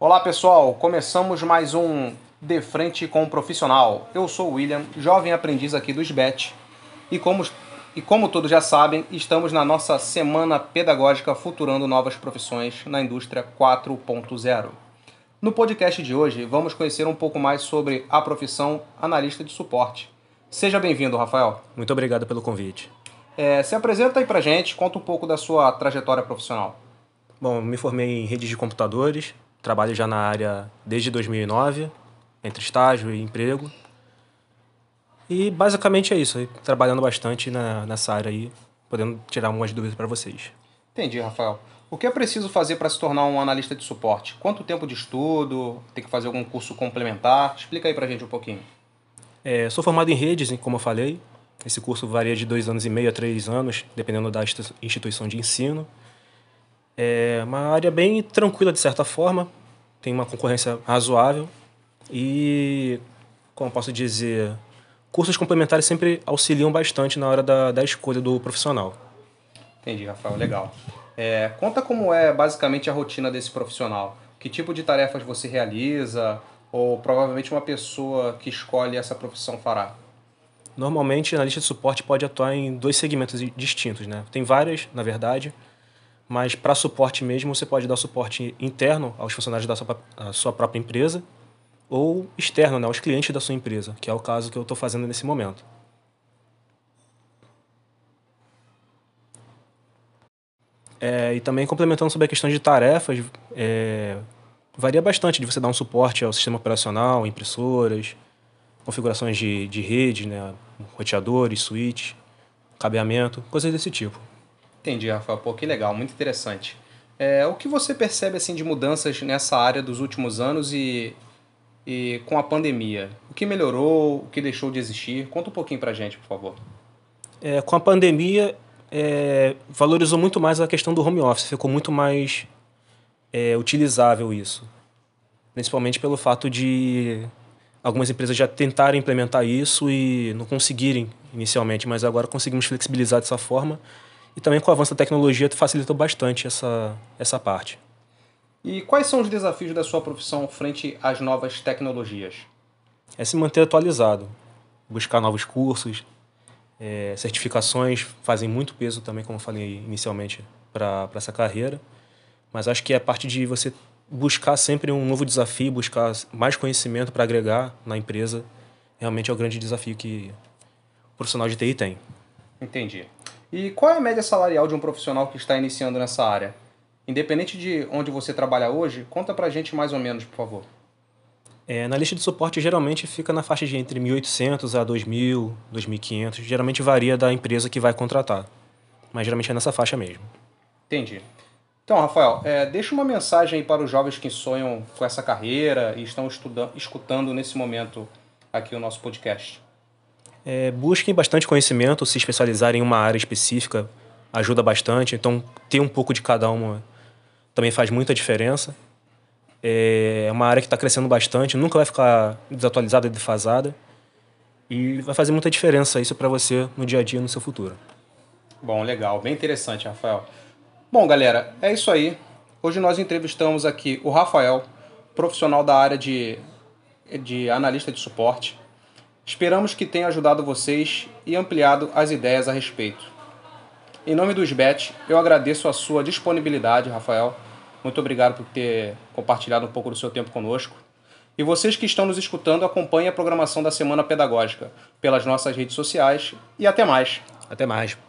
Olá pessoal, começamos mais um De Frente com o Profissional. Eu sou o William, jovem aprendiz aqui do SBET e como, e como todos já sabem, estamos na nossa semana pedagógica Futurando Novas Profissões na Indústria 4.0. No podcast de hoje, vamos conhecer um pouco mais sobre a profissão analista de suporte. Seja bem-vindo, Rafael. Muito obrigado pelo convite. É, se apresenta aí pra gente, conta um pouco da sua trajetória profissional. Bom, me formei em redes de computadores, trabalho já na área desde 2009, entre estágio e emprego. E basicamente é isso, trabalhando bastante na, nessa área aí, podendo tirar algumas dúvidas para vocês. Entendi, Rafael. O que é preciso fazer para se tornar um analista de suporte? Quanto tempo de estudo? Tem que fazer algum curso complementar? Explica aí para a gente um pouquinho. É, sou formado em redes, como eu falei. Esse curso varia de dois anos e meio a três anos, dependendo da instituição de ensino. É uma área bem tranquila, de certa forma. Tem uma concorrência razoável. E, como posso dizer, cursos complementares sempre auxiliam bastante na hora da, da escolha do profissional. Entendi, Rafael. Legal. É, conta como é basicamente a rotina desse profissional. Que tipo de tarefas você realiza? Ou provavelmente uma pessoa que escolhe essa profissão fará? Normalmente, analista de suporte pode atuar em dois segmentos distintos. Né? Tem várias, na verdade, mas para suporte mesmo, você pode dar suporte interno aos funcionários da sua, sua própria empresa ou externo, né, aos clientes da sua empresa, que é o caso que eu estou fazendo nesse momento. É, e também complementando sobre a questão de tarefas, é, varia bastante de você dar um suporte ao sistema operacional, impressoras, configurações de, de rede, né, roteadores, switch, cabeamento, coisas desse tipo. Entendi, Rafael. Pô, que legal, muito interessante. É, o que você percebe assim de mudanças nessa área dos últimos anos e, e com a pandemia? O que melhorou, o que deixou de existir? Conta um pouquinho pra gente, por favor. É, com a pandemia, é, valorizou muito mais a questão do home office, ficou muito mais é, utilizável isso. Principalmente pelo fato de algumas empresas já tentarem implementar isso e não conseguirem inicialmente, mas agora conseguimos flexibilizar dessa forma e também com o avanço da tecnologia facilitou bastante essa, essa parte. E quais são os desafios da sua profissão frente às novas tecnologias? É se manter atualizado, buscar novos cursos, é, certificações fazem muito peso também, como eu falei inicialmente, para essa carreira. Mas acho que é parte de você buscar sempre um novo desafio, buscar mais conhecimento para agregar na empresa, realmente é o grande desafio que o profissional de TI tem. Entendi. E qual é a média salarial de um profissional que está iniciando nessa área? Independente de onde você trabalha hoje, conta pra gente mais ou menos, por favor. É, na lista de suporte geralmente fica na faixa de entre 1.800 a 2.000, 2.500. Geralmente varia da empresa que vai contratar. Mas geralmente é nessa faixa mesmo. Entendi. Então, Rafael, é, deixa uma mensagem para os jovens que sonham com essa carreira e estão estudando, escutando nesse momento aqui o nosso podcast. É, busquem bastante conhecimento, se especializar em uma área específica ajuda bastante. Então, ter um pouco de cada uma também faz muita diferença. É uma área que está crescendo bastante, nunca vai ficar desatualizada e defasada. E vai fazer muita diferença isso para você no dia a dia, no seu futuro. Bom, legal, bem interessante, Rafael. Bom, galera, é isso aí. Hoje nós entrevistamos aqui o Rafael, profissional da área de, de analista de suporte. Esperamos que tenha ajudado vocês e ampliado as ideias a respeito. Em nome do SBET, eu agradeço a sua disponibilidade, Rafael muito obrigado por ter compartilhado um pouco do seu tempo conosco. E vocês que estão nos escutando, acompanhem a programação da Semana Pedagógica pelas nossas redes sociais e até mais. Até mais.